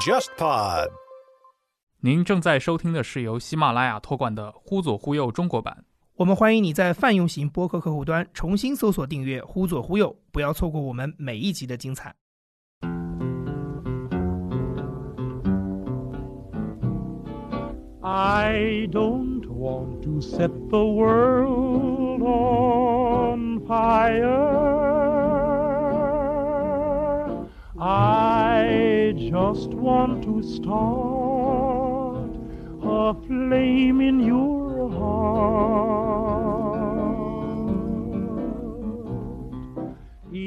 JustPod。您正在收听的是由喜马拉雅托管的《忽左忽右》中国版。我们欢迎你在泛用型播客客户端重新搜索订阅“忽左忽右”，不要错过我们每一集的精彩。I don't want to set the world on fire. I just want to start a flame in your heart.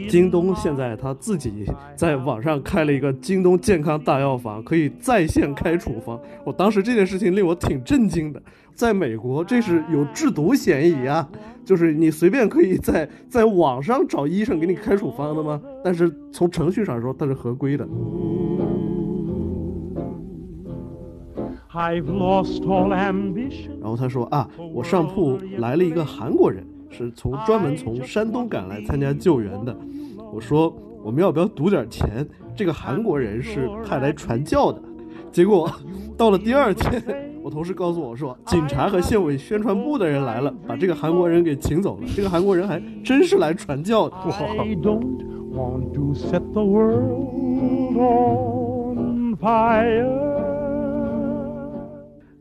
京东现在他自己在网上开了一个京东健康大药房，可以在线开处方。我当时这件事情令我挺震惊的。在美国，这是有制毒嫌疑啊，就是你随便可以在在网上找医生给你开处方的吗？但是从程序上说，它是合规的。I've lost all ambition. 然后他说啊，我上铺来了一个韩国人，是从专门从山东赶来参加救援的。我说我们要不要赌点钱？这个韩国人是派来传教的。结果 到了第二天，我同事告诉我说，警察和县委宣传部的人来了，把这个韩国人给请走了。这个韩国人还真是来传教的。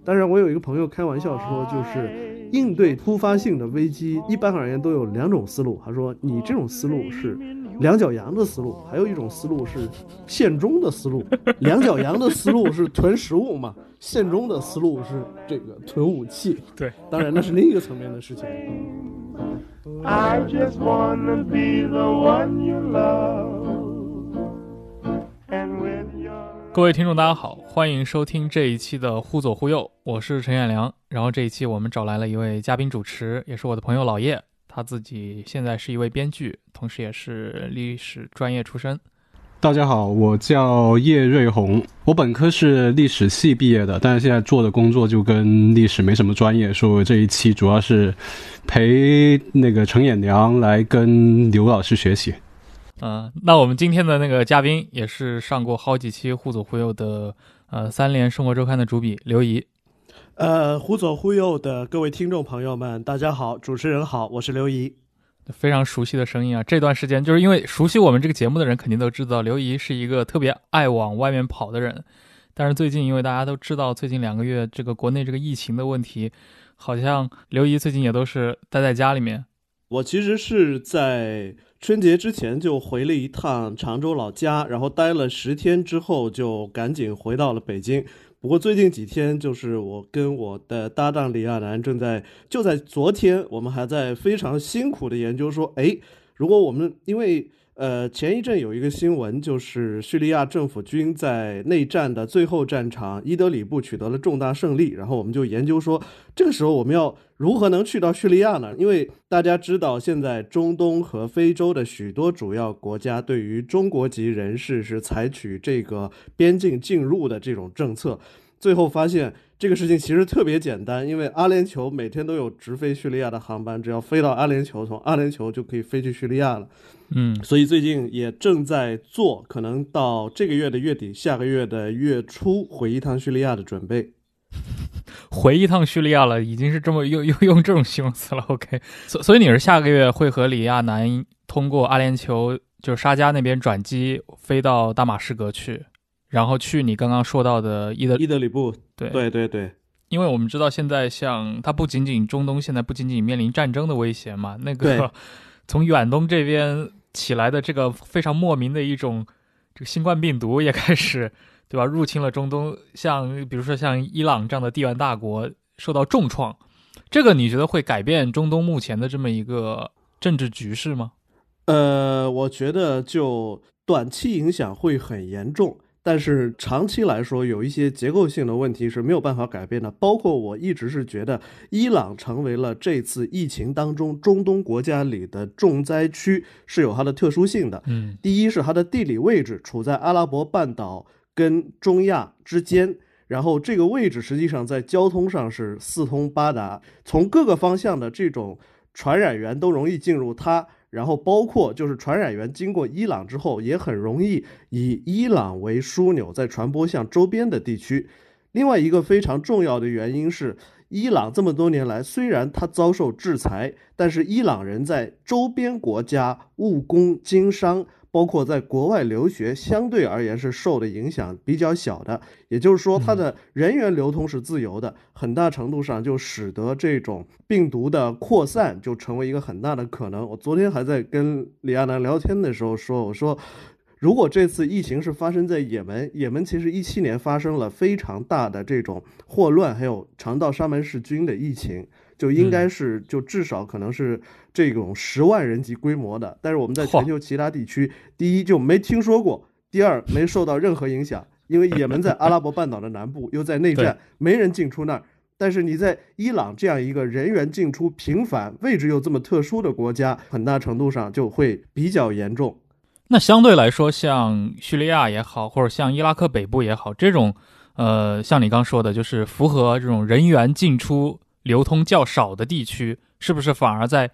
当然，我有一个朋友开玩笑说，就是应对突发性的危机，一般而言都有两种思路。他说，你这种思路是两脚羊的思路，还有一种思路是现中的思路。两脚羊的思路是囤食物嘛，现中的思路是这个囤武器。对，当然那是另一个层面的事情。I just wanna be the one you love. And when 各位听众，大家好，欢迎收听这一期的《忽左忽右》，我是陈远良。然后这一期我们找来了一位嘉宾主持，也是我的朋友老叶，他自己现在是一位编剧，同时也是历史专业出身。大家好，我叫叶瑞红，我本科是历史系毕业的，但是现在做的工作就跟历史没什么专业，所以这一期主要是陪那个陈衍良来跟刘老师学习。嗯、那我们今天的那个嘉宾也是上过好几期《忽左忽右》的呃三联生活周刊的主笔刘怡。呃，忽左忽右的各位听众朋友们，大家好，主持人好，我是刘怡。非常熟悉的声音啊！这段时间就是因为熟悉我们这个节目的人肯定都知道，刘怡是一个特别爱往外面跑的人。但是最近，因为大家都知道，最近两个月这个国内这个疫情的问题，好像刘怡最近也都是待在家里面。我其实是在春节之前就回了一趟常州老家，然后待了十天之后就赶紧回到了北京。不过最近几天，就是我跟我的搭档李亚男正在，就在昨天，我们还在非常辛苦的研究说，哎，如果我们因为呃前一阵有一个新闻，就是叙利亚政府军在内战的最后战场伊德里布取得了重大胜利，然后我们就研究说，这个时候我们要如何能去到叙利亚呢？因为大家知道，现在中东和非洲的许多主要国家对于中国籍人士是采取这个边境进入的这种政策。最后发现这个事情其实特别简单，因为阿联酋每天都有直飞叙利亚的航班，只要飞到阿联酋，从阿联酋就可以飞去叙利亚了。嗯，所以最近也正在做，可能到这个月的月底，下个月的月初回一趟叙利亚的准备。回一趟叙利亚了，已经是这么用用用这种形容词了。OK，所所以你是下个月会和李亚男通过阿联酋，就是沙加那边转机飞到大马士革去，然后去你刚刚说到的伊德伊德里布，对。对对对，因为我们知道现在像它不仅仅中东现在不仅仅面临战争的威胁嘛，那个 从远东这边起来的这个非常莫名的一种这个新冠病毒也开始 对吧？入侵了中东，像比如说像伊朗这样的地缘大国受到重创，这个你觉得会改变中东目前的这么一个政治局势吗？呃，我觉得就短期影响会很严重，但是长期来说，有一些结构性的问题是没有办法改变的。包括我一直是觉得，伊朗成为了这次疫情当中中东国家里的重灾区是有它的特殊性的。嗯第一是它的地理位置处在阿拉伯半岛跟中亚之间，然后这个位置实际上在交通上是四通八达，从各个方向的这种传染源都容易进入它。然后包括就是传染源经过伊朗之后，也很容易以伊朗为枢纽，再传播向周边的地区。另外一个非常重要的原因是，伊朗这么多年来虽然它遭受制裁，但是伊朗人在周边国家务工经商。包括在国外留学，相对而言是受的影响比较小的，也就是说，它的人员流通是自由的，很大程度上就使得这种病毒的扩散就成为一个很大的可能。我昨天还在跟李亚男聊天的时候说，我说，如果这次疫情是发生在也门，也门其实一七年发生了非常大的这种霍乱，还有肠道沙门氏菌的疫情。就应该是，就至少可能是这种十万人级规模的，但是我们在全球其他地区，第一就没听说过，第二没受到任何影响，因为也门在阿拉伯半岛的南部，又在内战，没人进出那儿。但是你在伊朗这样一个人员进出频繁、位置又这么特殊的国家，很大程度上就会比较严重。那相对来说，像叙利亚也好，或者像伊拉克北部也好，这种，呃，像你刚说的，就是符合这种人员进出。流通较少的地区，是不是反而在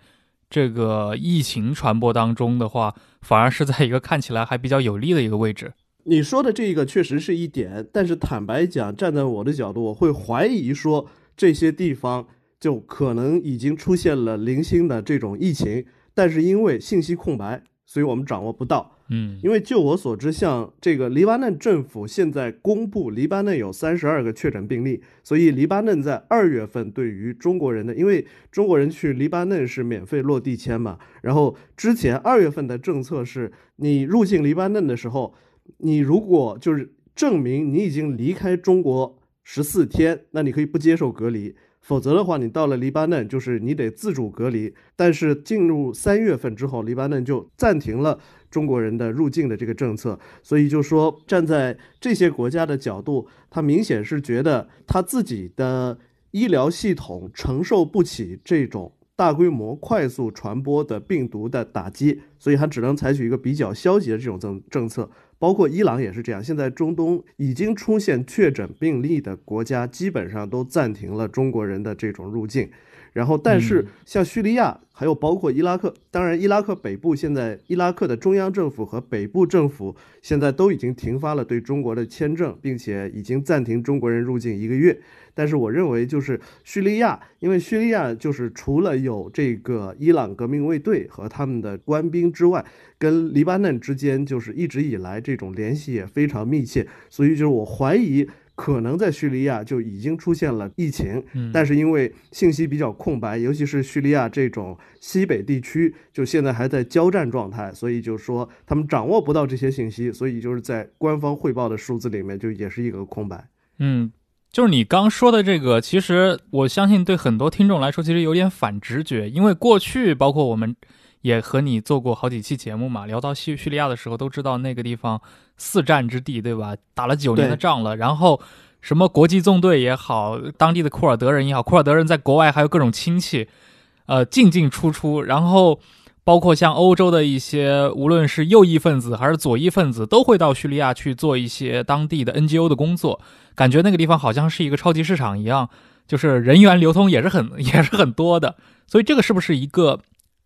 这个疫情传播当中的话，反而是在一个看起来还比较有利的一个位置？你说的这个确实是一点，但是坦白讲，站在我的角度，我会怀疑说这些地方就可能已经出现了零星的这种疫情，但是因为信息空白，所以我们掌握不到。嗯，因为就我所知，像这个黎巴嫩政府现在公布，黎巴嫩有三十二个确诊病例，所以黎巴嫩在二月份对于中国人的，因为中国人去黎巴嫩是免费落地签嘛，然后之前二月份的政策是，你入境黎巴嫩的时候，你如果就是证明你已经离开中国十四天，那你可以不接受隔离。否则的话，你到了黎巴嫩，就是你得自主隔离。但是进入三月份之后，黎巴嫩就暂停了中国人的入境的这个政策。所以就说，站在这些国家的角度，他明显是觉得他自己的医疗系统承受不起这种大规模、快速传播的病毒的打击，所以他只能采取一个比较消极的这种政政策。包括伊朗也是这样，现在中东已经出现确诊病例的国家，基本上都暂停了中国人的这种入境。然后，但是像叙利亚，还有包括伊拉克，当然伊拉克北部现在伊拉克的中央政府和北部政府现在都已经停发了对中国的签证，并且已经暂停中国人入境一个月。但是我认为，就是叙利亚，因为叙利亚就是除了有这个伊朗革命卫队和他们的官兵之外，跟黎巴嫩之间就是一直以来这种联系也非常密切，所以就是我怀疑。可能在叙利亚就已经出现了疫情，但是因为信息比较空白，尤其是叙利亚这种西北地区，就现在还在交战状态，所以就说他们掌握不到这些信息，所以就是在官方汇报的数字里面就也是一个空白。嗯，就是你刚说的这个，其实我相信对很多听众来说，其实有点反直觉，因为过去包括我们。也和你做过好几期节目嘛，聊到叙叙利亚的时候，都知道那个地方四战之地，对吧？打了九年的仗了，然后什么国际纵队也好，当地的库尔德人也好，库尔德人在国外还有各种亲戚，呃，进进出出，然后包括像欧洲的一些，无论是右翼分子还是左翼分子，都会到叙利亚去做一些当地的 NGO 的工作，感觉那个地方好像是一个超级市场一样，就是人员流通也是很也是很多的，所以这个是不是一个？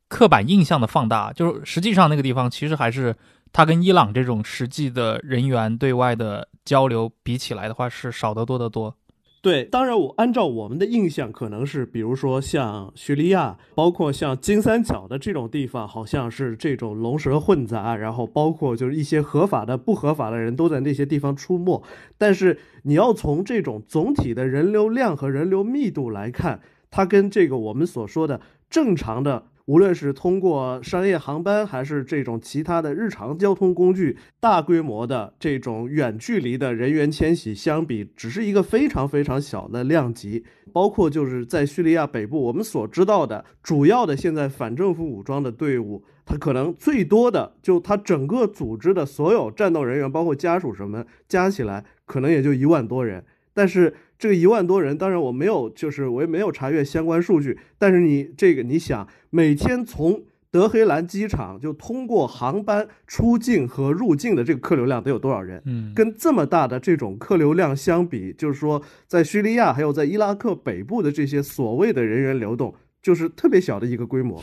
刻板印象的放大，就是实际上那个地方其实还是它跟伊朗这种实际的人员对外的交流比起来的话是少得多得多。对，当然我按照我们的印象，可能是比如说像叙利亚，包括像金三角的这种地方，好像是这种龙蛇混杂，然后包括就是一些合法的、不合法的人都在那些地方出没。但是你要从这种总体的人流量和人流密度来看，它跟这个我们所说的正常的。无论是通过商业航班，还是这种其他的日常交通工具，大规模的这种远距离的人员迁徙相比，只是一个非常非常小的量级。包括就是在叙利亚北部，我们所知道的主要的现在反政府武装的队伍，它可能最多的就它整个组织的所有战斗人员，包括家属什么加起来，可能也就一万多人。但是这个一万多人，当然我没有，就是我也没有查阅相关数据。但是你这个，你想每天从德黑兰机场就通过航班出境和入境的这个客流量得有多少人？嗯，跟这么大的这种客流量相比，就是说在叙利亚还有在伊拉克北部的这些所谓的人员流动，就是特别小的一个规模。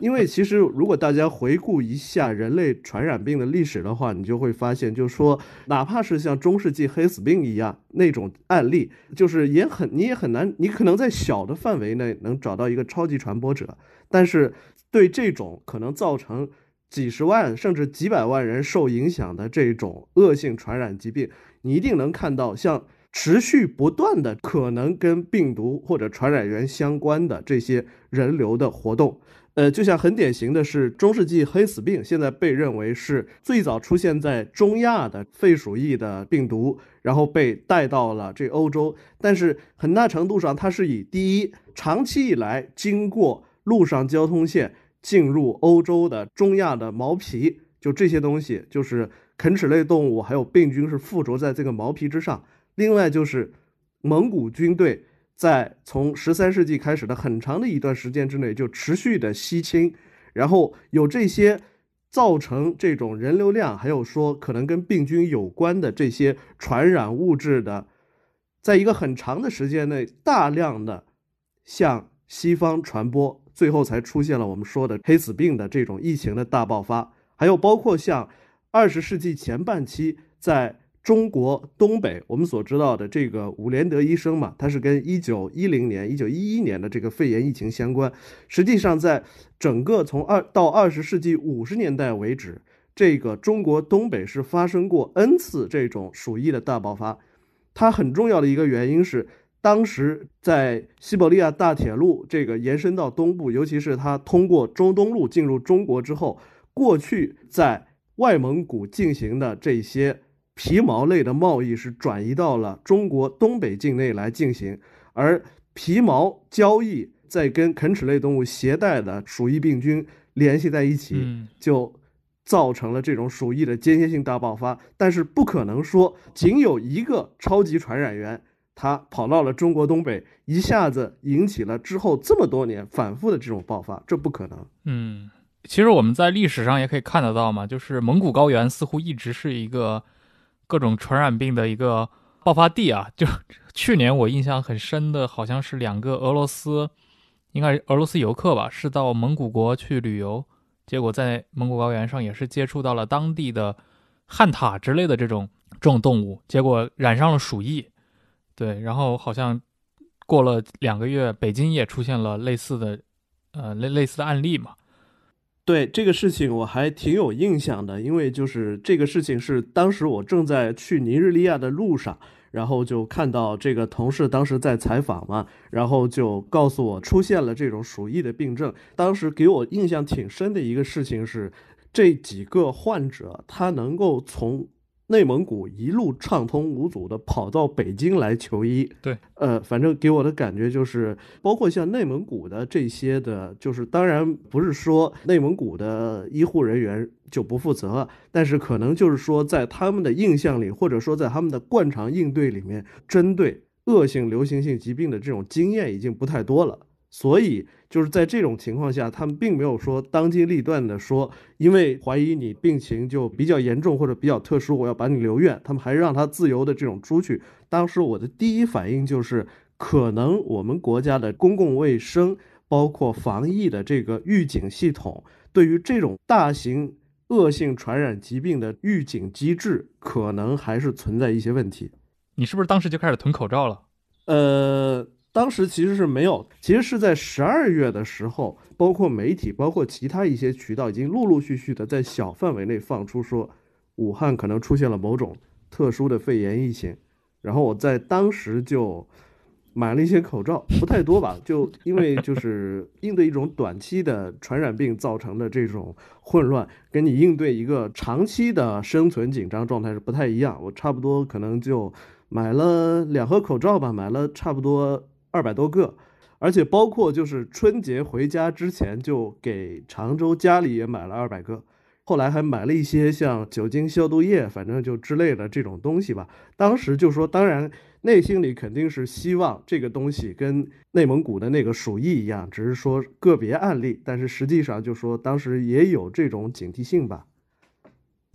因为其实如果大家回顾一下人类传染病的历史的话，你就会发现，就是说，哪怕是像中世纪黑死病一样那种案例，就是也很你也很难，你可能在小的范围内能找到一个超级传播者，但是对这种可能造成几十万甚至几百万人受影响的这种恶性传染疾病，你一定能看到像。持续不断的可能跟病毒或者传染源相关的这些人流的活动，呃，就像很典型的是中世纪黑死病，现在被认为是最早出现在中亚的肺鼠疫的病毒，然后被带到了这欧洲，但是很大程度上它是以第一，长期以来经过陆上交通线进入欧洲的中亚的毛皮，就这些东西，就是啃齿类动物还有病菌是附着在这个毛皮之上。另外就是蒙古军队在从十三世纪开始的很长的一段时间之内就持续的西侵，然后有这些造成这种人流量，还有说可能跟病菌有关的这些传染物质的，在一个很长的时间内大量的向西方传播，最后才出现了我们说的黑死病的这种疫情的大爆发，还有包括像二十世纪前半期在。中国东北，我们所知道的这个伍连德医生嘛，他是跟一九一零年、一九一一年的这个肺炎疫情相关。实际上，在整个从二到二十世纪五十年代为止，这个中国东北是发生过 N 次这种鼠疫的大爆发。它很重要的一个原因是，当时在西伯利亚大铁路这个延伸到东部，尤其是它通过中东路进入中国之后，过去在外蒙古进行的这些。皮毛类的贸易是转移到了中国东北境内来进行，而皮毛交易在跟啃齿类动物携带的鼠疫病菌联系在一起，就造成了这种鼠疫的间歇性大爆发。但是不可能说仅有一个超级传染源，它跑到了中国东北，一下子引起了之后这么多年反复的这种爆发，这不可能。嗯，其实我们在历史上也可以看得到嘛，就是蒙古高原似乎一直是一个。各种传染病的一个爆发地啊，就去年我印象很深的，好像是两个俄罗斯，应该是俄罗斯游客吧，是到蒙古国去旅游，结果在蒙古高原上也是接触到了当地的旱獭之类的这种这种动物，结果染上了鼠疫。对，然后好像过了两个月，北京也出现了类似的，呃，类类似的案例嘛。对这个事情我还挺有印象的，因为就是这个事情是当时我正在去尼日利亚的路上，然后就看到这个同事当时在采访嘛，然后就告诉我出现了这种鼠疫的病症。当时给我印象挺深的一个事情是，这几个患者他能够从。内蒙古一路畅通无阻的跑到北京来求医，对，呃，反正给我的感觉就是，包括像内蒙古的这些的，就是当然不是说内蒙古的医护人员就不负责，但是可能就是说在他们的印象里，或者说在他们的惯常应对里面，针对恶性流行性疾病的这种经验已经不太多了。所以就是在这种情况下，他们并没有说当机立断的说，因为怀疑你病情就比较严重或者比较特殊，我要把你留院。他们还是让他自由的这种出去。当时我的第一反应就是，可能我们国家的公共卫生包括防疫的这个预警系统，对于这种大型恶性传染疾病的预警机制，可能还是存在一些问题。你是不是当时就开始囤口罩了？呃。当时其实是没有，其实是在十二月的时候，包括媒体，包括其他一些渠道，已经陆陆续续的在小范围内放出说，武汉可能出现了某种特殊的肺炎疫情。然后我在当时就买了一些口罩，不太多吧，就因为就 是应对一种短期的传染病造成的这种混乱，跟你应对一个长期的生存紧张状态是不太一样。我差不多可能就买了两盒口罩吧，买了差不多。二百多个，而且包括就是春节回家之前就给常州家里也买了二百个，后来还买了一些像酒精消毒液，反正就之类的这种东西吧。当时就说，当然内心里肯定是希望这个东西跟内蒙古的那个鼠疫一样，只是说个别案例，但是实际上就说当时也有这种警惕性吧。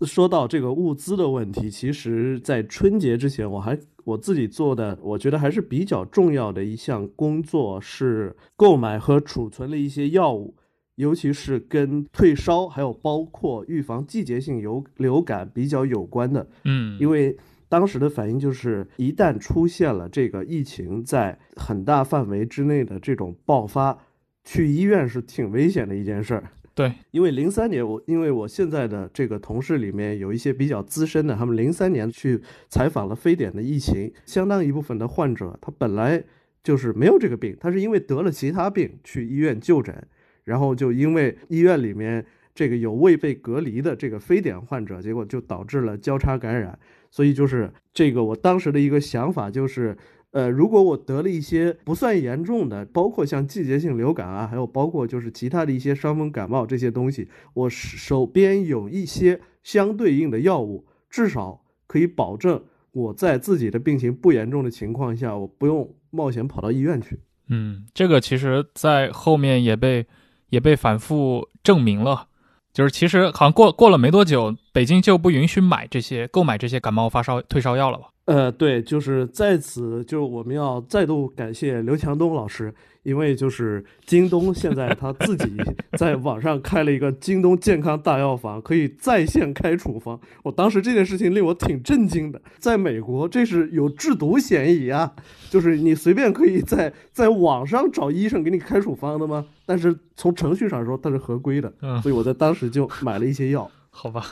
说到这个物资的问题，其实，在春节之前，我还我自己做的，我觉得还是比较重要的一项工作是购买和储存了一些药物，尤其是跟退烧还有包括预防季节性流流感比较有关的，嗯，因为当时的反应就是，一旦出现了这个疫情在很大范围之内的这种爆发，去医院是挺危险的一件事儿。对，因为零三年我因为我现在的这个同事里面有一些比较资深的，他们零三年去采访了非典的疫情，相当一部分的患者他本来就是没有这个病，他是因为得了其他病去医院就诊，然后就因为医院里面这个有未被隔离的这个非典患者，结果就导致了交叉感染。所以就是这个我当时的一个想法就是，呃，如果我得了一些不算严重的，包括像季节性流感啊，还有包括就是其他的一些伤风感冒这些东西，我手边有一些相对应的药物，至少可以保证我在自己的病情不严重的情况下，我不用冒险跑到医院去。嗯，这个其实，在后面也被也被反复证明了，就是其实好像过过了没多久，北京就不允许买这些购买这些感冒发烧退烧药了吧？呃，对，就是在此，就是我们要再度感谢刘强东老师，因为就是京东现在他自己 在网上开了一个京东健康大药房，可以在线开处方。我当时这件事情令我挺震惊的，在美国这是有制毒嫌疑啊，就是你随便可以在在网上找医生给你开处方的吗？但是从程序上说它是合规的，嗯，所以我在当时就买了一些药。好吧，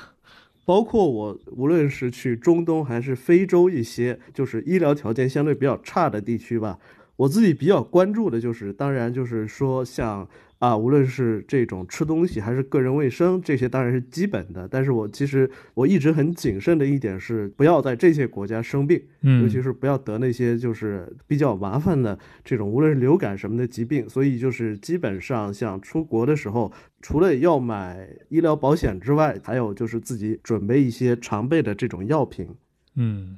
包括我无论是去中东还是非洲一些就是医疗条件相对比较差的地区吧，我自己比较关注的就是，当然就是说像啊，无论是这种吃东西还是个人卫生，这些当然是基本的。但是我其实我一直很谨慎的一点是，不要在这些国家生病，嗯，尤其是不要得那些就是比较麻烦的这种，无论是流感什么的疾病。所以就是基本上像出国的时候，除了要买医疗保险之外，还有就是自己准备一些常备的这种药品。嗯。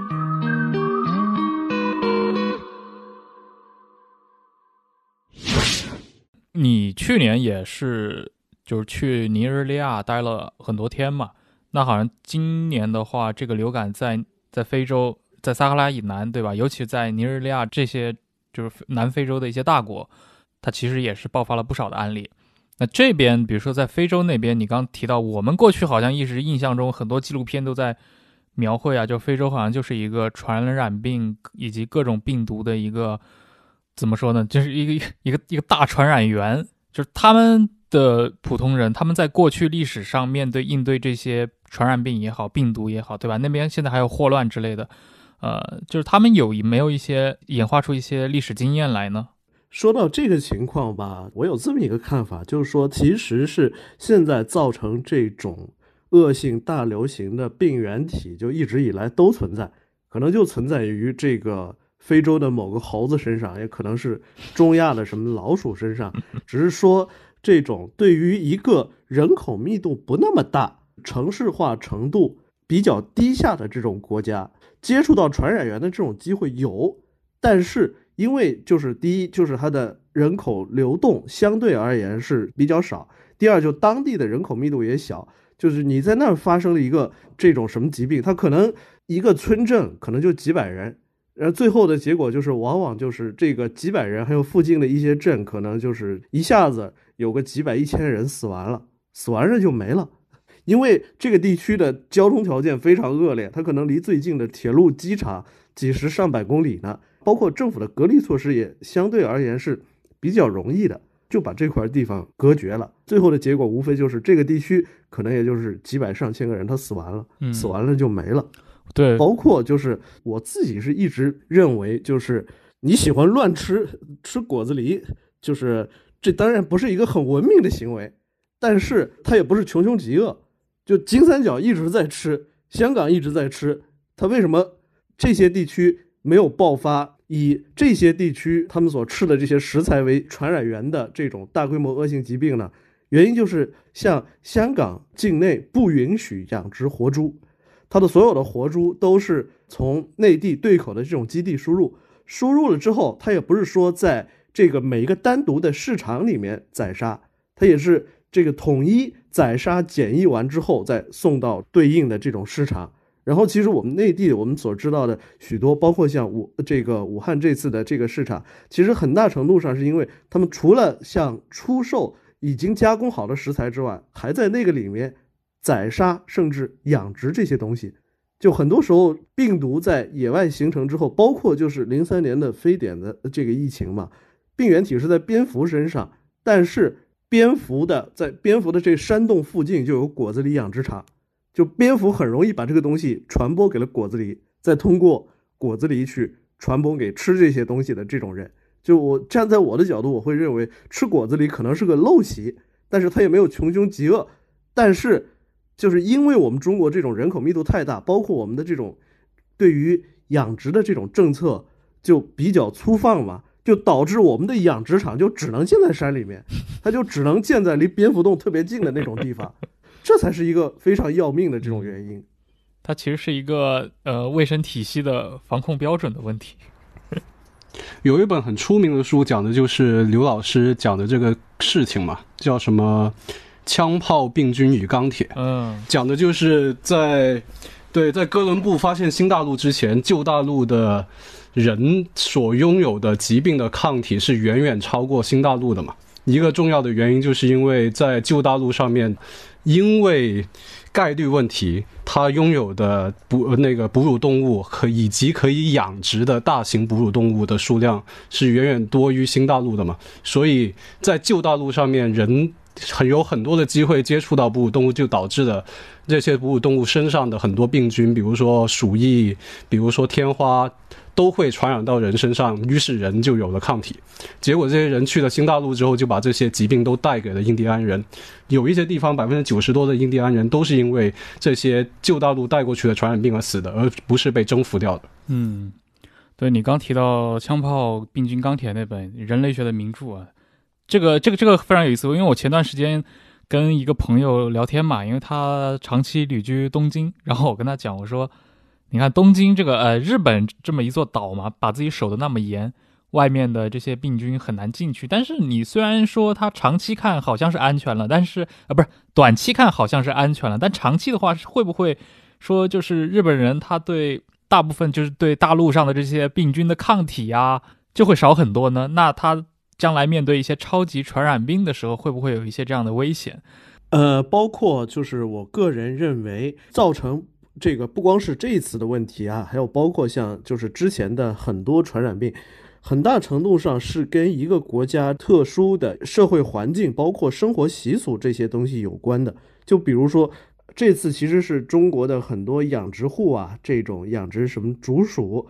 你去年也是，就是去尼日利亚待了很多天嘛？那好像今年的话，这个流感在在非洲，在撒哈拉以南，对吧？尤其在尼日利亚这些就是南非洲的一些大国，它其实也是爆发了不少的案例。那这边，比如说在非洲那边，你刚提到，我们过去好像一直印象中很多纪录片都在描绘啊，就非洲好像就是一个传染病以及各种病毒的一个怎么说呢，就是一个 一个一个大传染源，就是他们的普通人，他们在过去历史上面对应对这些传染病也好，病毒也好，对吧？那边现在还有霍乱之类的，呃，就是他们有没有一些演化出一些历史经验来呢？说到这个情况吧，我有这么一个看法，就是说，其实是现在造成这种恶性大流行的病原体，就一直以来都存在，可能就存在于这个非洲的某个猴子身上，也可能是中亚的什么老鼠身上，只是说这种对于一个人口密度不那么大、城市化程度比较低下的这种国家，接触到传染源的这种机会有，但是。因为就是第一，就是它的人口流动相对而言是比较少；第二，就当地的人口密度也小。就是你在那儿发生了一个这种什么疾病，它可能一个村镇可能就几百人，然后最后的结果就是，往往就是这个几百人，还有附近的一些镇，可能就是一下子有个几百、一千人死完了，死完了就没了。因为这个地区的交通条件非常恶劣，它可能离最近的铁路、机场几十上百公里呢，包括政府的隔离措施也相对而言是比较容易的，就把这块地方隔绝了。最后的结果无非就是这个地区可能也就是几百上千个人他死完了，嗯死完了就没了。对，包括就是我自己是一直认为，就是你喜欢乱吃吃果子狸，就是这当然不是一个很文明的行为，但是它也不是穷凶极恶。就金三角一直在吃，香港一直在吃，它为什么这些地区没有爆发以这些地区他们所吃的这些食材为传染源的这种大规模恶性疾病呢？原因就是像香港境内不允许养殖活猪，它的所有的活猪都是从内地对口的这种基地输入，输入了之后，它也不是说在这个每一个单独的市场里面宰杀，它也是这个统一宰杀检疫完之后再送到对应的这种市场。然后，其实我们内地我们所知道的许多，包括像武这个武汉这次的这个市场，其实很大程度上是因为他们除了像出售已经加工好的食材之外，还在那个里面宰杀甚至养殖这些东西。就很多时候，病毒在野外形成之后，包括就是零三年的非典的这个疫情嘛，病原体是在蝙蝠身上，但是蝙蝠的在蝙蝠的这山洞附近就有果子狸养殖场，就蝙蝠很容易把这个东西传播给了果子狸，再通过果子狸去传播给吃这些东西的这种人。就我站在我的角度，我会认为吃果子狸可能是个陋习，但是它也没有穷凶极恶，但是。就是因为我们中国这种人口密度太大，包括我们的这种对于养殖的这种政策就比较粗放嘛，就导致我们的养殖场就只能建在山里面，它就只能建在离蝙蝠洞特别近的那种地方，这才是一个非常要命的这种原因。它其实是一个呃卫生体系的防控标准的问题。有一本很出名的书，讲的就是刘老师讲的这个事情嘛，叫什么？枪炮、病菌与钢铁，嗯，讲的就是在对在哥伦布发现新大陆之前，旧大陆的人所拥有的疾病的抗体是远远超过新大陆的嘛。一个重要的原因就是因为在旧大陆上面，因为概率问题，它拥有的哺那个哺乳动物可以及可以养殖的大型哺乳动物的数量是远远多于新大陆的嘛，所以在旧大陆上面人。很有很多的机会接触到哺乳动物，就导致了这些哺乳动物身上的很多病菌，比如说鼠疫，比如说天花，都会传染到人身上，于是人就有了抗体。结果这些人去了新大陆之后，就把这些疾病都带给了印第安人。有一些地方百分之九十多的印第安人都是因为这些旧大陆带过去的传染病而死的，而不是被征服掉的。嗯，对你刚提到《枪炮、病菌、钢铁》那本人类学的名著啊。这个这个这个非常有意思，因为我前段时间跟一个朋友聊天嘛，因为他长期旅居东京，然后我跟他讲，我说，你看东京这个呃日本这么一座岛嘛，把自己守得那么严，外面的这些病菌很难进去。但是你虽然说它长期看好像是安全了，但是啊不是短期看好像是安全了，但长期的话会不会说就是日本人他对大部分就是对大陆上的这些病菌的抗体呀就会少很多呢？那他。将来面对一些超级传染病的时候，会不会有一些这样的危险？呃，包括就是我个人认为，造成这个不光是这一次的问题啊，还有包括像就是之前的很多传染病，很大程度上是跟一个国家特殊的社会环境，包括生活习俗这些东西有关的。就比如说，这次其实是中国的很多养殖户啊，这种养殖什么竹鼠。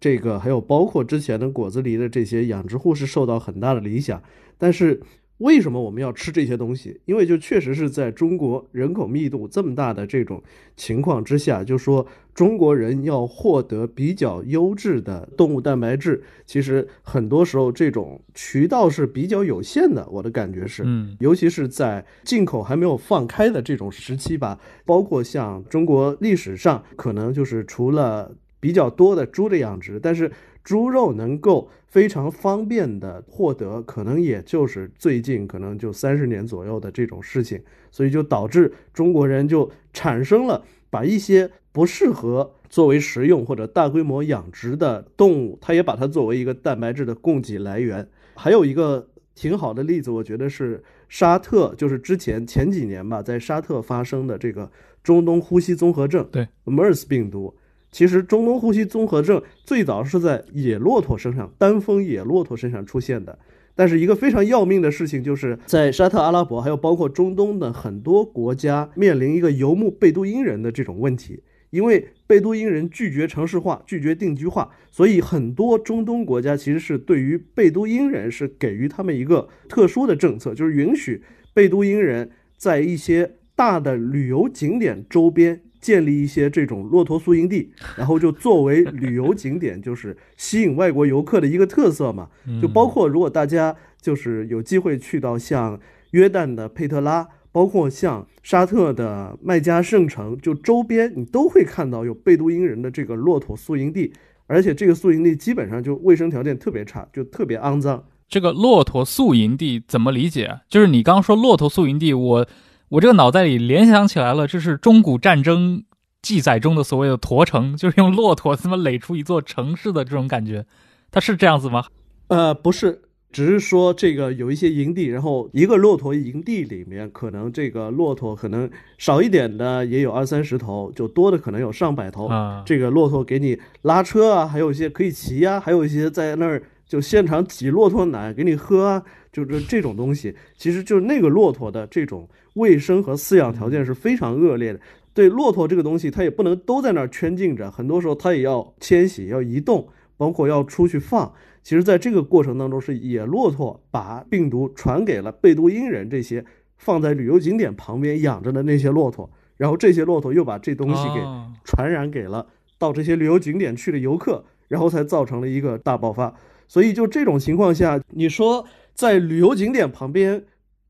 这个还有包括之前的果子狸的这些养殖户是受到很大的影响，但是为什么我们要吃这些东西？因为就确实是在中国人口密度这么大的这种情况之下，就说中国人要获得比较优质的动物蛋白质，其实很多时候这种渠道是比较有限的。我的感觉是，嗯，尤其是在进口还没有放开的这种时期吧，包括像中国历史上可能就是除了。比较多的猪的养殖，但是猪肉能够非常方便的获得，可能也就是最近可能就三十年左右的这种事情，所以就导致中国人就产生了把一些不适合作为食用或者大规模养殖的动物，它也把它作为一个蛋白质的供给来源。还有一个挺好的例子，我觉得是沙特，就是之前前几年吧，在沙特发生的这个中东呼吸综合症，对 MERS 病毒。其实中东呼吸综合症最早是在野骆驼身上，单峰野骆驼身上出现的。但是一个非常要命的事情，就是在沙特阿拉伯，还有包括中东的很多国家，面临一个游牧贝都因人的这种问题。因为贝都因人拒绝城市化、拒绝定居化，所以很多中东国家其实是对于贝都因人是给予他们一个特殊的政策，就是允许贝都因人在一些大的旅游景点周边建立一些这种骆驼宿营地，然后就作为旅游景点，就是吸引外国游客的一个特色嘛。就包括如果大家就是有机会去到像约旦的佩特拉。包括像沙特的麦加圣城，就周边你都会看到有贝都因人的这个骆驼宿营地，而且这个宿营地基本上就卫生条件特别差，就特别肮脏。这个骆驼宿营地怎么理解啊？就是你刚刚说骆驼宿营地，我我这个脑袋里联想起来了，这是中古战争记载中的所谓的驼城，就是用骆驼他么垒出一座城市的这种感觉，它是这样子吗？呃，不是。只是说这个有一些营地，然后一个骆驼营地里面，可能这个骆驼可能少一点的也有二三十头，就多的可能有上百头。啊，这个骆驼给你拉车啊，还有一些可以骑呀，还有一些在那儿就现场挤骆驼奶给你喝啊，就是这种东西，其实就是那个骆驼的这种卫生和饲养条件是非常恶劣的。对骆驼这个东西，它也不能都在那儿圈禁着，很多时候它也要迁徙、要移动，包括要出去放。其实，在这个过程当中，是野骆驼把病毒传给了贝都因人这些放在旅游景点旁边养着的那些骆驼，然后这些骆驼又把这东西给传染给了到这些旅游景点去的游客，然后才造成了一个大爆发。所以，就这种情况下，你说在旅游景点旁边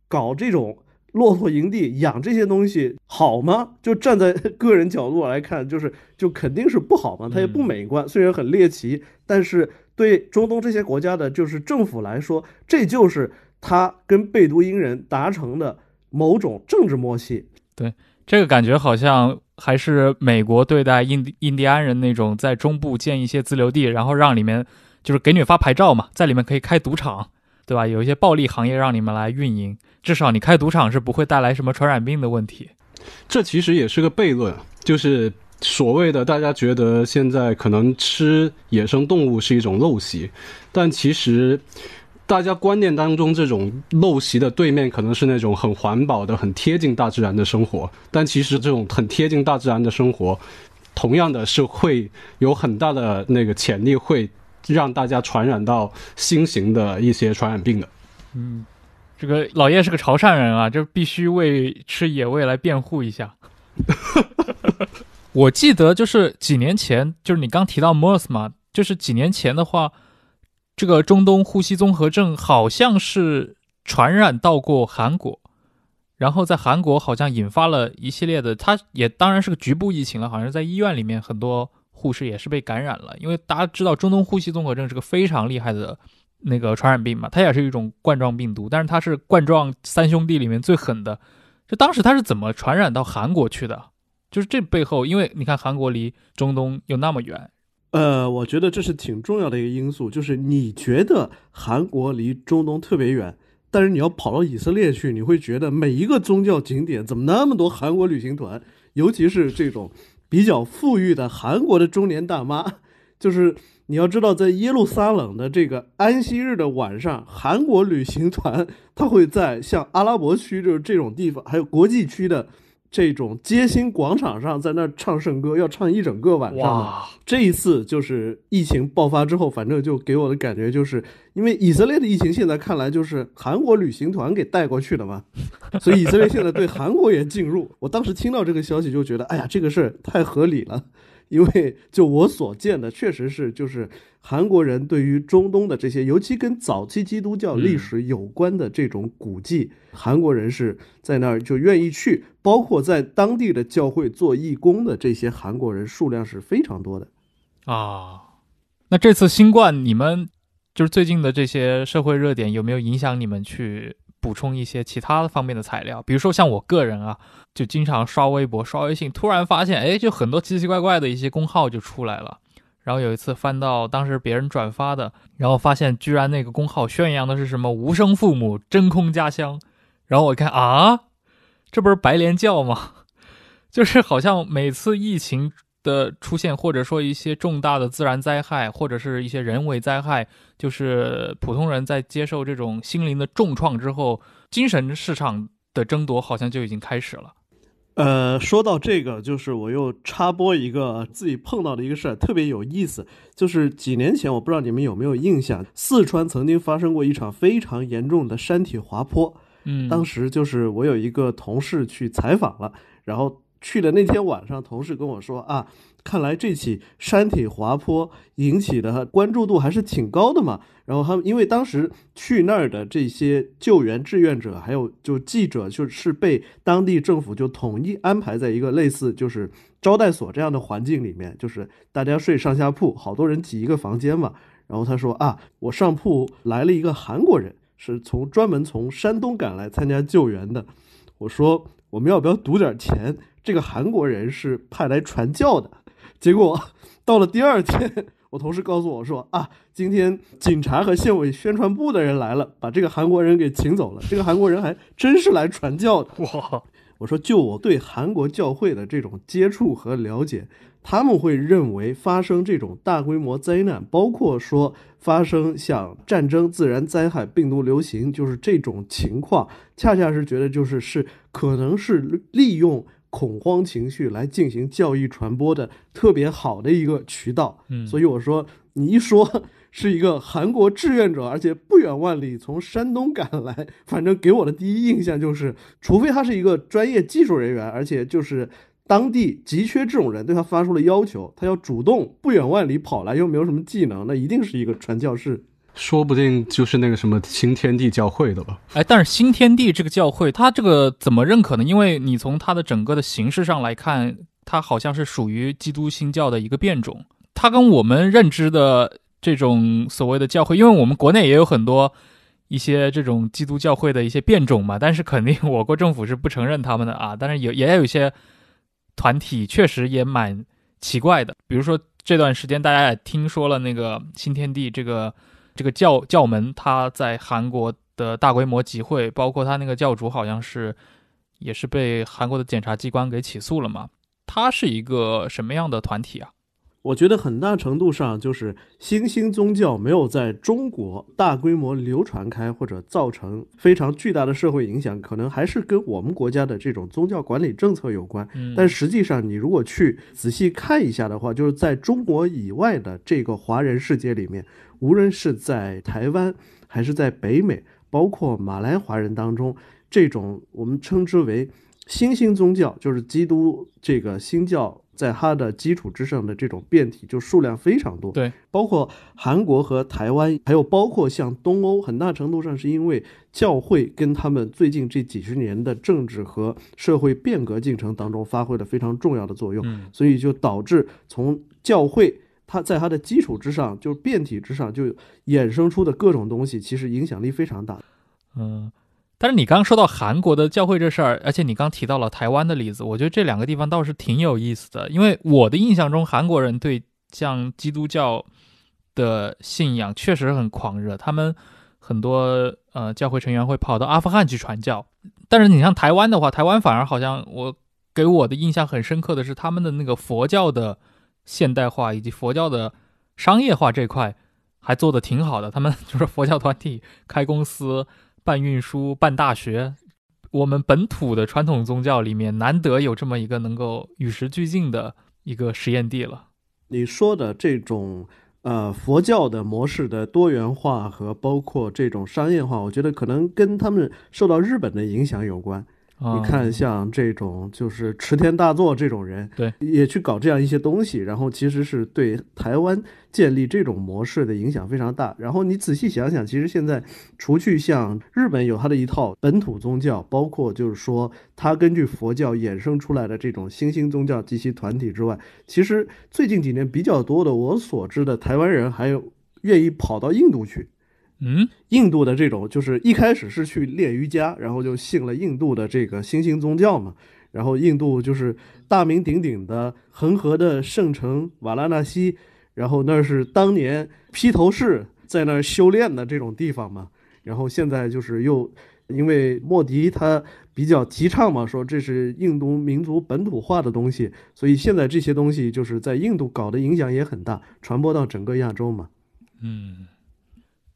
搞这种骆驼营地养这些东西好吗？就站在个人角度来看，就是就肯定是不好嘛，它也不美观，虽然很猎奇，但是。对中东这些国家的，就是政府来说，这就是他跟贝都因人达成的某种政治默契。对，这个感觉好像还是美国对待印印第安人那种，在中部建一些自留地，然后让里面就是给你发牌照嘛，在里面可以开赌场，对吧？有一些暴利行业让你们来运营，至少你开赌场是不会带来什么传染病的问题。这其实也是个悖论，就是。所谓的大家觉得现在可能吃野生动物是一种陋习，但其实大家观念当中这种陋习的对面可能是那种很环保的、很贴近大自然的生活。但其实这种很贴近大自然的生活，同样的是会有很大的那个潜力，会让大家传染到新型的一些传染病的。嗯，这个老叶是个潮汕人啊，就必须为吃野味来辩护一下。我记得就是几年前，就是你刚提到 MERS 嘛，就是几年前的话，这个中东呼吸综合症好像是传染到过韩国，然后在韩国好像引发了一系列的，它也当然是个局部疫情了，好像在医院里面很多护士也是被感染了，因为大家知道中东呼吸综合症是个非常厉害的那个传染病嘛，它也是一种冠状病毒，但是它是冠状三兄弟里面最狠的，就当时它是怎么传染到韩国去的？就是这背后，因为你看韩国离中东又那么远，呃，我觉得这是挺重要的一个因素。就是你觉得韩国离中东特别远，但是你要跑到以色列去，你会觉得每一个宗教景点怎么那么多韩国旅行团，尤其是这种比较富裕的韩国的中年大妈。就是你要知道，在耶路撒冷的这个安息日的晚上，韩国旅行团他会在像阿拉伯区就是这种地方，还有国际区的。这种街心广场上，在那唱圣歌，要唱一整个晚上。这一次就是疫情爆发之后，反正就给我的感觉就是，因为以色列的疫情现在看来就是韩国旅行团给带过去的嘛，所以以色列现在对韩国也进入。我当时听到这个消息就觉得，哎呀，这个事儿太合理了。因为就我所见的，确实是就是韩国人对于中东的这些，尤其跟早期基督教历史有关的这种古迹，韩国人是在那儿就愿意去，包括在当地的教会做义工的这些韩国人数量是非常多的。啊，那这次新冠，你们就是最近的这些社会热点，有没有影响你们去补充一些其他方面的材料？比如说像我个人啊，就经常刷微博、刷微信，突然发现，哎，就很多奇奇怪怪的一些公号就出来了。然后有一次翻到当时别人转发的，然后发现居然那个公号宣扬的是什么无声父母、真空家乡。然后我看啊，这不是白莲教吗？就是好像每次疫情。的出现，或者说一些重大的自然灾害，或者是一些人为灾害，就是普通人在接受这种心灵的重创之后，精神市场的争夺好像就已经开始了。呃，说到这个，就是我又插播一个自己碰到的一个事儿，特别有意思。就是几年前，我不知道你们有没有印象，四川曾经发生过一场非常严重的山体滑坡。嗯，当时就是我有一个同事去采访了，然后。去的那天晚上，同事跟我说啊，看来这起山体滑坡引起的关注度还是挺高的嘛。然后他们因为当时去那儿的这些救援志愿者，还有就记者，就是被当地政府就统一安排在一个类似就是招待所这样的环境里面，就是大家睡上下铺，好多人挤一个房间嘛。然后他说啊，我上铺来了一个韩国人，是从专门从山东赶来参加救援的。我说我们要不要赌点钱？这个韩国人是派来传教的，结果到了第二天，我同事告诉我说啊，今天警察和县委宣传部的人来了，把这个韩国人给请走了。这个韩国人还真是来传教的哇！我说，就我对韩国教会的这种接触和了解，他们会认为发生这种大规模灾难，包括说发生像战争、自然灾害、病毒流行，就是这种情况，恰恰是觉得就是是可能是利用。恐慌情绪来进行教育传播的特别好的一个渠道，嗯，所以我说你一说是一个韩国志愿者，而且不远万里从山东赶来，反正给我的第一印象就是，除非他是一个专业技术人员，而且就是当地急缺这种人，对他发出了要求，他要主动不远万里跑来，又没有什么技能，那一定是一个传教士。说不定就是那个什么新天地教会的吧？哎，但是新天地这个教会，它这个怎么认可呢？因为你从它的整个的形式上来看，它好像是属于基督新教的一个变种。它跟我们认知的这种所谓的教会，因为我们国内也有很多一些这种基督教会的一些变种嘛，但是肯定我国政府是不承认他们的啊。但是有也有一些团体确实也蛮奇怪的，比如说这段时间大家也听说了那个新天地这个。这个教教门，他在韩国的大规模集会，包括他那个教主，好像是也是被韩国的检察机关给起诉了嘛？他是一个什么样的团体啊？我觉得很大程度上就是新兴宗教没有在中国大规模流传开，或者造成非常巨大的社会影响，可能还是跟我们国家的这种宗教管理政策有关。但实际上，你如果去仔细看一下的话，就是在中国以外的这个华人世界里面。无论是在台湾还是在北美，包括马来华人当中，这种我们称之为新兴宗教，就是基督这个新教在它的基础之上的这种变体，就数量非常多。对，包括韩国和台湾，还有包括像东欧，很大程度上是因为教会跟他们最近这几十年的政治和社会变革进程当中发挥了非常重要的作用，所以就导致从教会。它在它的基础之上，就是变体之上，就衍生出的各种东西，其实影响力非常大。嗯，但是你刚刚说到韩国的教会这事儿，而且你刚提到了台湾的例子，我觉得这两个地方倒是挺有意思的。因为我的印象中，韩国人对像基督教的信仰确实很狂热，他们很多呃教会成员会跑到阿富汗去传教。但是你像台湾的话，台湾反而好像我给我的印象很深刻的是他们的那个佛教的。现代化以及佛教的商业化这块还做得挺好的，他们就是佛教团体开公司、办运输、办大学。我们本土的传统宗教里面，难得有这么一个能够与时俱进的一个实验地了。你说的这种呃佛教的模式的多元化和包括这种商业化，我觉得可能跟他们受到日本的影响有关。啊你看，像这种就是池田大作这种人，对，也去搞这样一些东西，然后其实是对台湾建立这种模式的影响非常大。然后你仔细想想，其实现在除去像日本有它的一套本土宗教，包括就是说它根据佛教衍生出来的这种新兴宗教及其团体之外，其实最近几年比较多的，我所知的台湾人还有愿意跑到印度去。嗯，印度的这种，就是一开始是去练瑜伽，然后就信了印度的这个新兴宗教嘛。然后印度就是大名鼎鼎的恒河的圣城瓦拉纳西，然后那是当年披头士在那儿修炼的这种地方嘛。然后现在就是又因为莫迪他比较提倡嘛，说这是印度民族本土化的东西，所以现在这些东西就是在印度搞的影响也很大，传播到整个亚洲嘛。嗯，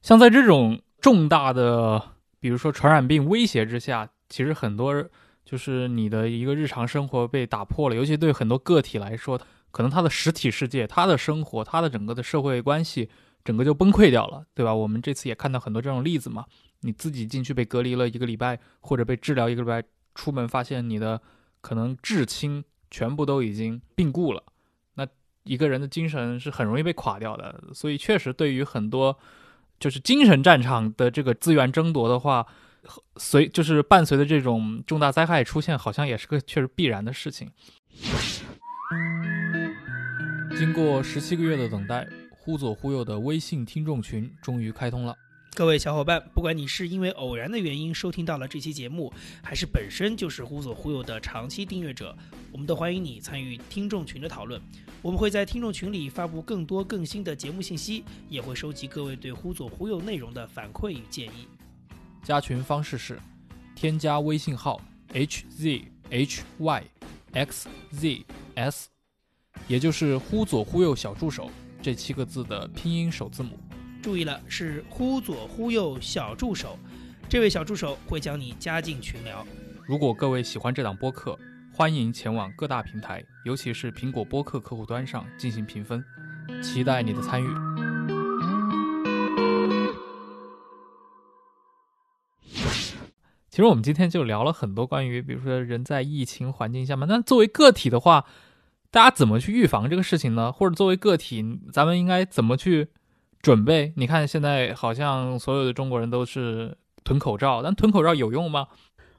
像在这种重大的，比如说传染病威胁之下，其实很多就是你的一个日常生活被打破了，尤其对很多个体来说，可能他的实体世界、他的生活、他的整个的社会关系，整个就崩溃掉了，对吧？我们这次也看到很多这种例子嘛，你自己进去被隔离了一个礼拜，或者被治疗一个礼拜，出门发现你的可能至亲全部都已经病故了，那一个人的精神是很容易被垮掉的，所以确实对于很多就是精神战场的这个资源争夺的话，随就是伴随着这种重大灾害出现，好像也是个确实必然的事情。经过十七个月的等待，忽左忽右的微信听众群终于开通了。各位小伙伴，不管你是因为偶然的原因收听到了这期节目，还是本身就是忽左忽右的长期订阅者，我们都欢迎你参与听众群的讨论。我们会在听众群里发布更多更新的节目信息，也会收集各位对忽左忽右内容的反馈与建议。加群方式是添加微信号 hzhyxzs，也就是忽左忽右小助手这七个字的拼音首字母。注意了，是忽左忽右小助手，这位小助手会将你加进群聊。如果各位喜欢这档播客，欢迎前往各大平台，尤其是苹果播客客户端上进行评分，期待你的参与。其实我们今天就聊了很多关于，比如说人在疫情环境下嘛，那作为个体的话，大家怎么去预防这个事情呢？或者作为个体，咱们应该怎么去准备？你看现在好像所有的中国人都是囤口罩，但囤口罩有用吗？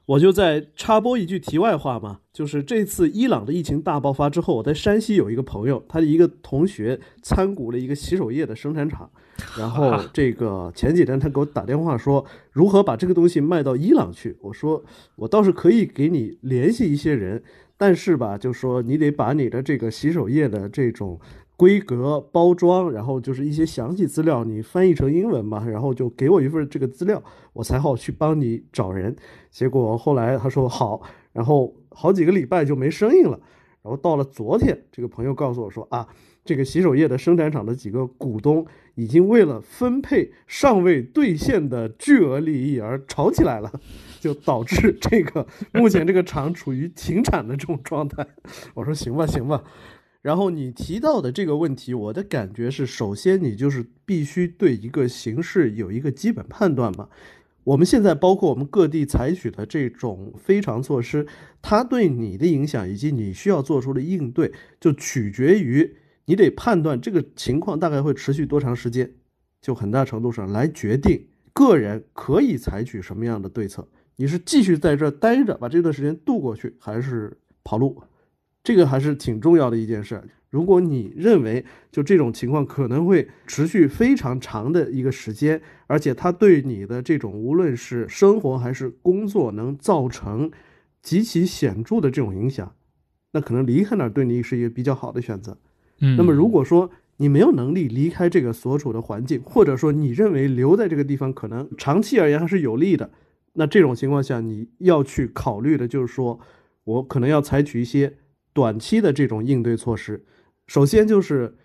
我就再插播一句题外话嘛，就是这次伊朗的疫情大爆发之后，我在山西有一个朋友，他的一个同学参股了一个洗手液的生产厂，然后这个前几天他给我打电话说如何把这个东西卖到伊朗去，我说我倒是可以给你联系一些人，但是吧，就说你得把你的这个洗手液的这种。规格、包装，然后就是一些详细资料，你翻译成英文嘛，然后就给我一份这个资料，我才好去帮你找人。结果后来他说好，然后好几个礼拜就没声音了。然后到了昨天，这个朋友告诉我说啊，这个洗手液的生产厂的几个股东已经为了分配尚未兑现的巨额利益而吵起来了，就导致这个目前这个厂处于停产的这种状态。我说行吧，行吧。然后你提到的这个问题，我的感觉是，首先你就是必须对一个形势有一个基本判断嘛。我们现在包括我们各地采取的这种非常措施，它对你的影响以及你需要做出的应对，就取决于你得判断这个情况大概会持续多长时间，就很大程度上来决定个人可以采取什么样的对策。你是继续在这儿待着，把这段时间度过去，还是跑路？这个还是挺重要的一件事。如果你认为就这种情况可能会持续非常长的一个时间，而且它对你的这种无论是生活还是工作能造成极其显著的这种影响，那可能离开那儿对你是一个比较好的选择。嗯，那么如果说你没有能力离开这个所处的环境，或者说你认为留在这个地方可能长期而言还是有利的，那这种情况下你要去考虑的就是说我可能要采取一些。短期的这种应对措施，首先就是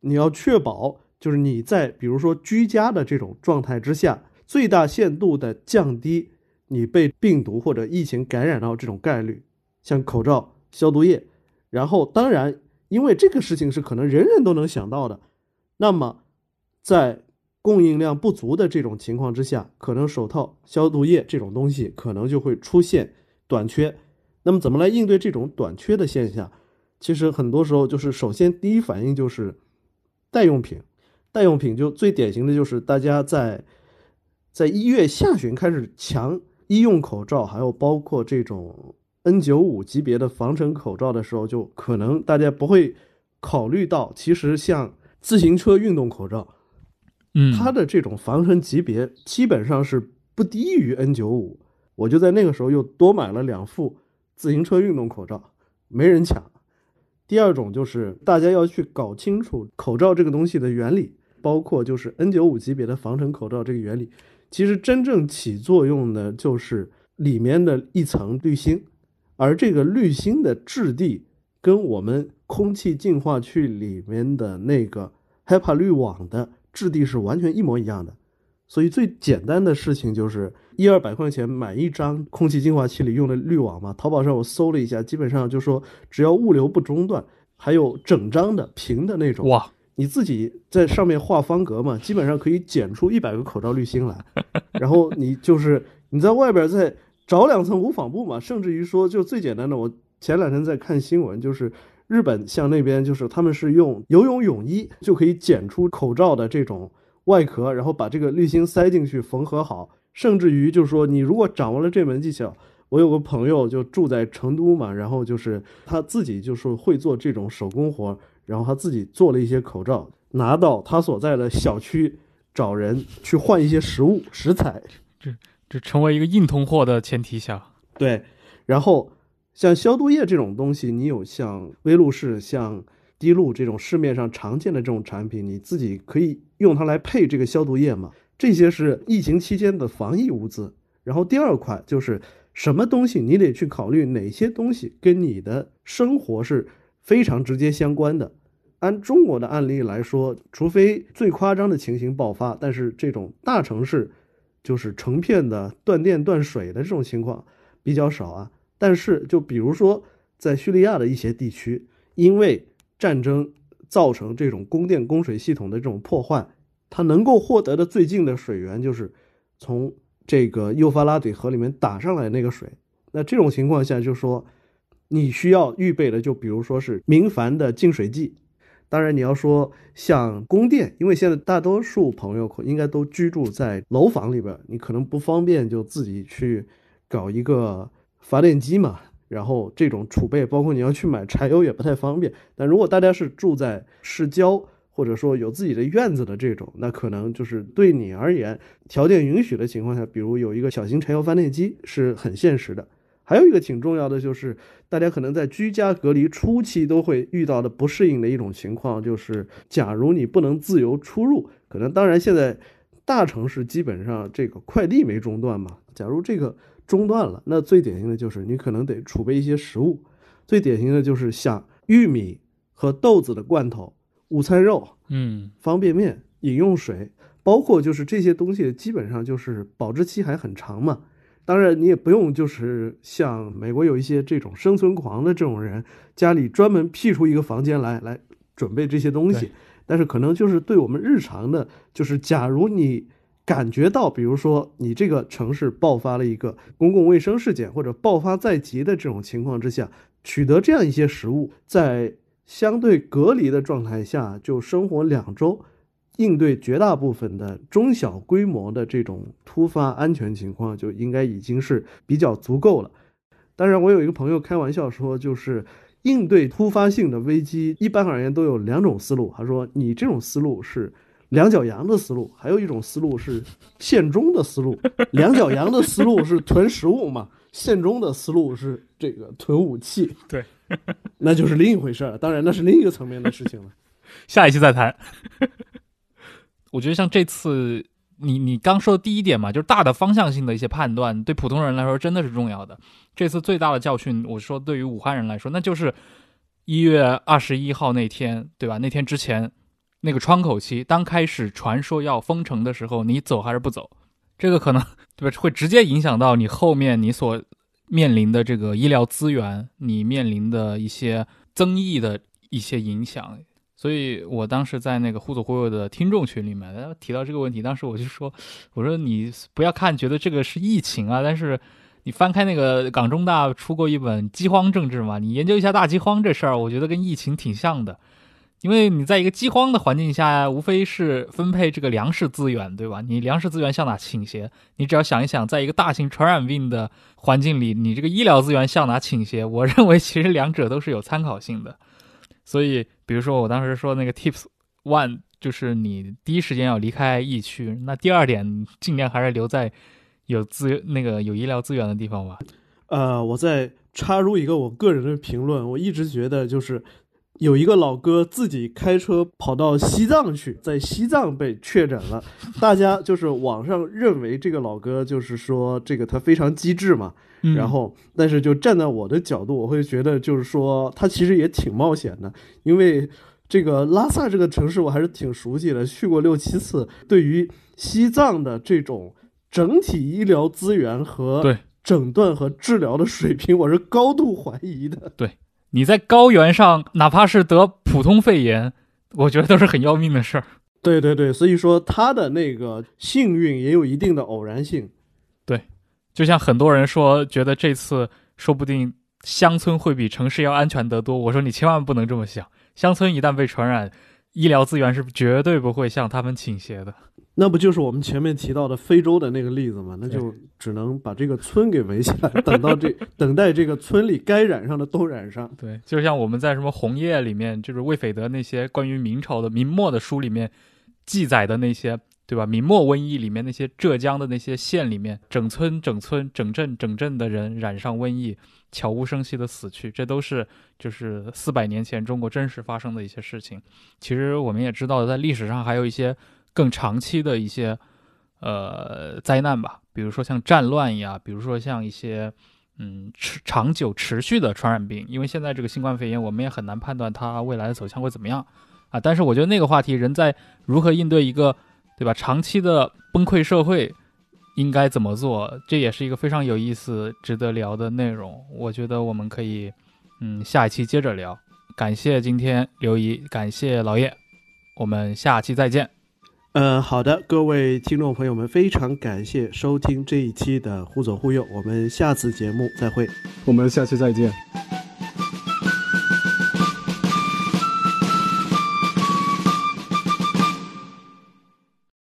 你要确保，就是你在比如说居家的这种状态之下，最大限度的降低你被病毒或者疫情感染到这种概率，像口罩、消毒液。然后，当然，因为这个事情是可能人人都能想到的，那么在供应量不足的这种情况之下，可能手套、消毒液这种东西可能就会出现短缺。那么怎么来应对这种短缺的现象？其实很多时候就是首先第一反应就是代用品，代用品就最典型的就是大家在在一月下旬开始抢医用口罩，还有包括这种 N95 级别的防尘口罩的时候，就可能大家不会考虑到，其实像自行车运动口罩，嗯，它的这种防尘级别基本上是不低于 N95。我就在那个时候又多买了两副自行车运动口罩，没人抢。第二种就是大家要去搞清楚口罩这个东西的原理，包括就是 N95 级别的防尘口罩这个原理，其实真正起作用的就是里面的一层滤芯，而这个滤芯的质地跟我们空气净化器里面的那个 HEPA 滤网的质地是完全一模一样的。所以最简单的事情就是一二百块钱买一张空气净化器里用的滤网嘛。淘宝上我搜了一下，基本上就说只要物流不中断，还有整张的平的那种，哇，你自己在上面画方格嘛，基本上可以剪出一百个口罩滤芯来。然后你就是你在外边再找两层无纺布嘛，甚至于说就最简单的，我前两天在看新闻，就是日本像那边就是他们是用游泳泳衣就可以剪出口罩的这种。外壳，然后把这个滤芯塞进去缝合好，甚至于就是说，你如果掌握了这门技巧，我有个朋友就住在成都嘛，然后就是他自己就是会做这种手工活，然后他自己做了一些口罩，拿到他所在的小区找人去换一些食物食材，这这成为一个硬通货的前提下，对，然后像消毒液这种东西，你有像威露士、像滴露这种市面上常见的这种产品，你自己可以。用它来配这个消毒液嘛？这些是疫情期间的防疫物资。然后第二块就是什么东西，你得去考虑哪些东西跟你的生活是非常直接相关的。按中国的案例来说，除非最夸张的情形爆发，但是这种大城市就是成片的断电断水的这种情况比较少啊。但是就比如说在叙利亚的一些地区，因为战争。造成这种供电供水系统的这种破坏，它能够获得的最近的水源就是从这个幼发拉底河里面打上来那个水。那这种情况下，就说你需要预备的，就比如说是明矾的净水剂。当然，你要说像供电，因为现在大多数朋友应该都居住在楼房里边，你可能不方便就自己去搞一个发电机嘛。然后这种储备，包括你要去买柴油也不太方便。但如果大家是住在市郊，或者说有自己的院子的这种，那可能就是对你而言，条件允许的情况下，比如有一个小型柴油发电机是很现实的。还有一个挺重要的，就是大家可能在居家隔离初期都会遇到的不适应的一种情况，就是假如你不能自由出入，可能当然现在大城市基本上这个快递没中断嘛。假如这个。中断了，那最典型的就是你可能得储备一些食物，最典型的就是像玉米和豆子的罐头、午餐肉、嗯，方便面、饮用水，包括就是这些东西，基本上就是保质期还很长嘛。当然，你也不用就是像美国有一些这种生存狂的这种人，家里专门辟出一个房间来来准备这些东西，但是可能就是对我们日常的，就是假如你。感觉到，比如说你这个城市爆发了一个公共卫生事件，或者爆发在即的这种情况之下，取得这样一些食物，在相对隔离的状态下就生活两周，应对绝大部分的中小规模的这种突发安全情况，就应该已经是比较足够了。当然，我有一个朋友开玩笑说，就是应对突发性的危机，一般而言都有两种思路。他说，你这种思路是。两脚羊的思路，还有一种思路是现中的思路。两脚羊的思路是囤食物嘛？现中的思路是这个囤武器。对，那就是另一回事儿。当然，那是另一个层面的事情了。下一期再谈。我觉得像这次你你刚说的第一点嘛，就是大的方向性的一些判断，对普通人来说真的是重要的。这次最大的教训，我说对于武汉人来说，那就是一月二十一号那天，对吧？那天之前。那个窗口期，当开始传说要封城的时候，你走还是不走？这个可能对吧？会直接影响到你后面你所面临的这个医疗资源，你面临的一些增益的一些影响。所以我当时在那个忽左忽右的听众群里面提到这个问题，当时我就说：“我说你不要看觉得这个是疫情啊，但是你翻开那个港中大出过一本《饥荒政治》嘛，你研究一下大饥荒这事儿，我觉得跟疫情挺像的。因为你在一个饥荒的环境下，无非是分配这个粮食资源，对吧？你粮食资源向哪倾斜？你只要想一想，在一个大型传染病的环境里，你这个医疗资源向哪倾斜？我 认为其实两者都是有参考性的。所以，比如说我当时说那个 Tips One，就是你第一时间要离开疫区，那第二点尽量还是留在有资那个有医疗资源的地方吧。呃，我再插入一个我个人的评论，我一直觉得就是。有一个老哥自己开车跑到西藏去，在西藏被确诊了。大家就是网上认为这个老哥就是说这个他非常机智嘛，嗯然后但是就站在我的角度，我会觉得就是说他其实也挺冒险的，因为这个拉萨这个城市我还是挺熟悉的，去过六七次。对于西藏的这种整体医疗资源和对诊断和治疗的水平，我是高度怀疑的。你在高原上，哪怕是得普通肺炎，我觉得都是很要命的事儿。对对对，所以说他的那个幸运也有一定的偶然性。对就像很多人说，觉得这次说不定乡村会比城市要安全得多。我说你千万不能这么想，乡村一旦被传染，医疗资源是绝对不会向他们倾斜的。那不就是我们前面提到的非洲的那个例子吗？那就只能把这个村给围起来，等到这等待这个村里该染上的都染上。对，就像我们在什么《红叶》里面，就是魏斐德那些关于明朝的明末的书里面记载的那些，对吧？明末瘟疫里面那些浙江的那些县里面，整村整村整镇整镇的人染上瘟疫，悄无声息的死去，这都是就是四百年前中国真实发生的一些事情。其实我们也知道，在历史上还有一些更长期的一些呃灾难吧，比如说像战乱呀，比如说像一些嗯持长久持续的传染病。因为现在这个新冠肺炎，我们也很难判断它未来的走向会怎么样啊。但是我觉得那个话题，人在如何应对一个对吧长期的崩溃社会。应该怎么做？这也是一个非常有意思、值得聊的内容。我觉得我们可以，嗯，下一期接着聊。感谢今天刘怡，感谢老叶，我们下期再见。呃，好的，各位听众朋友们，非常感谢收听这一期的《忽左忽右》，我们下次节目再会。我们下期再见。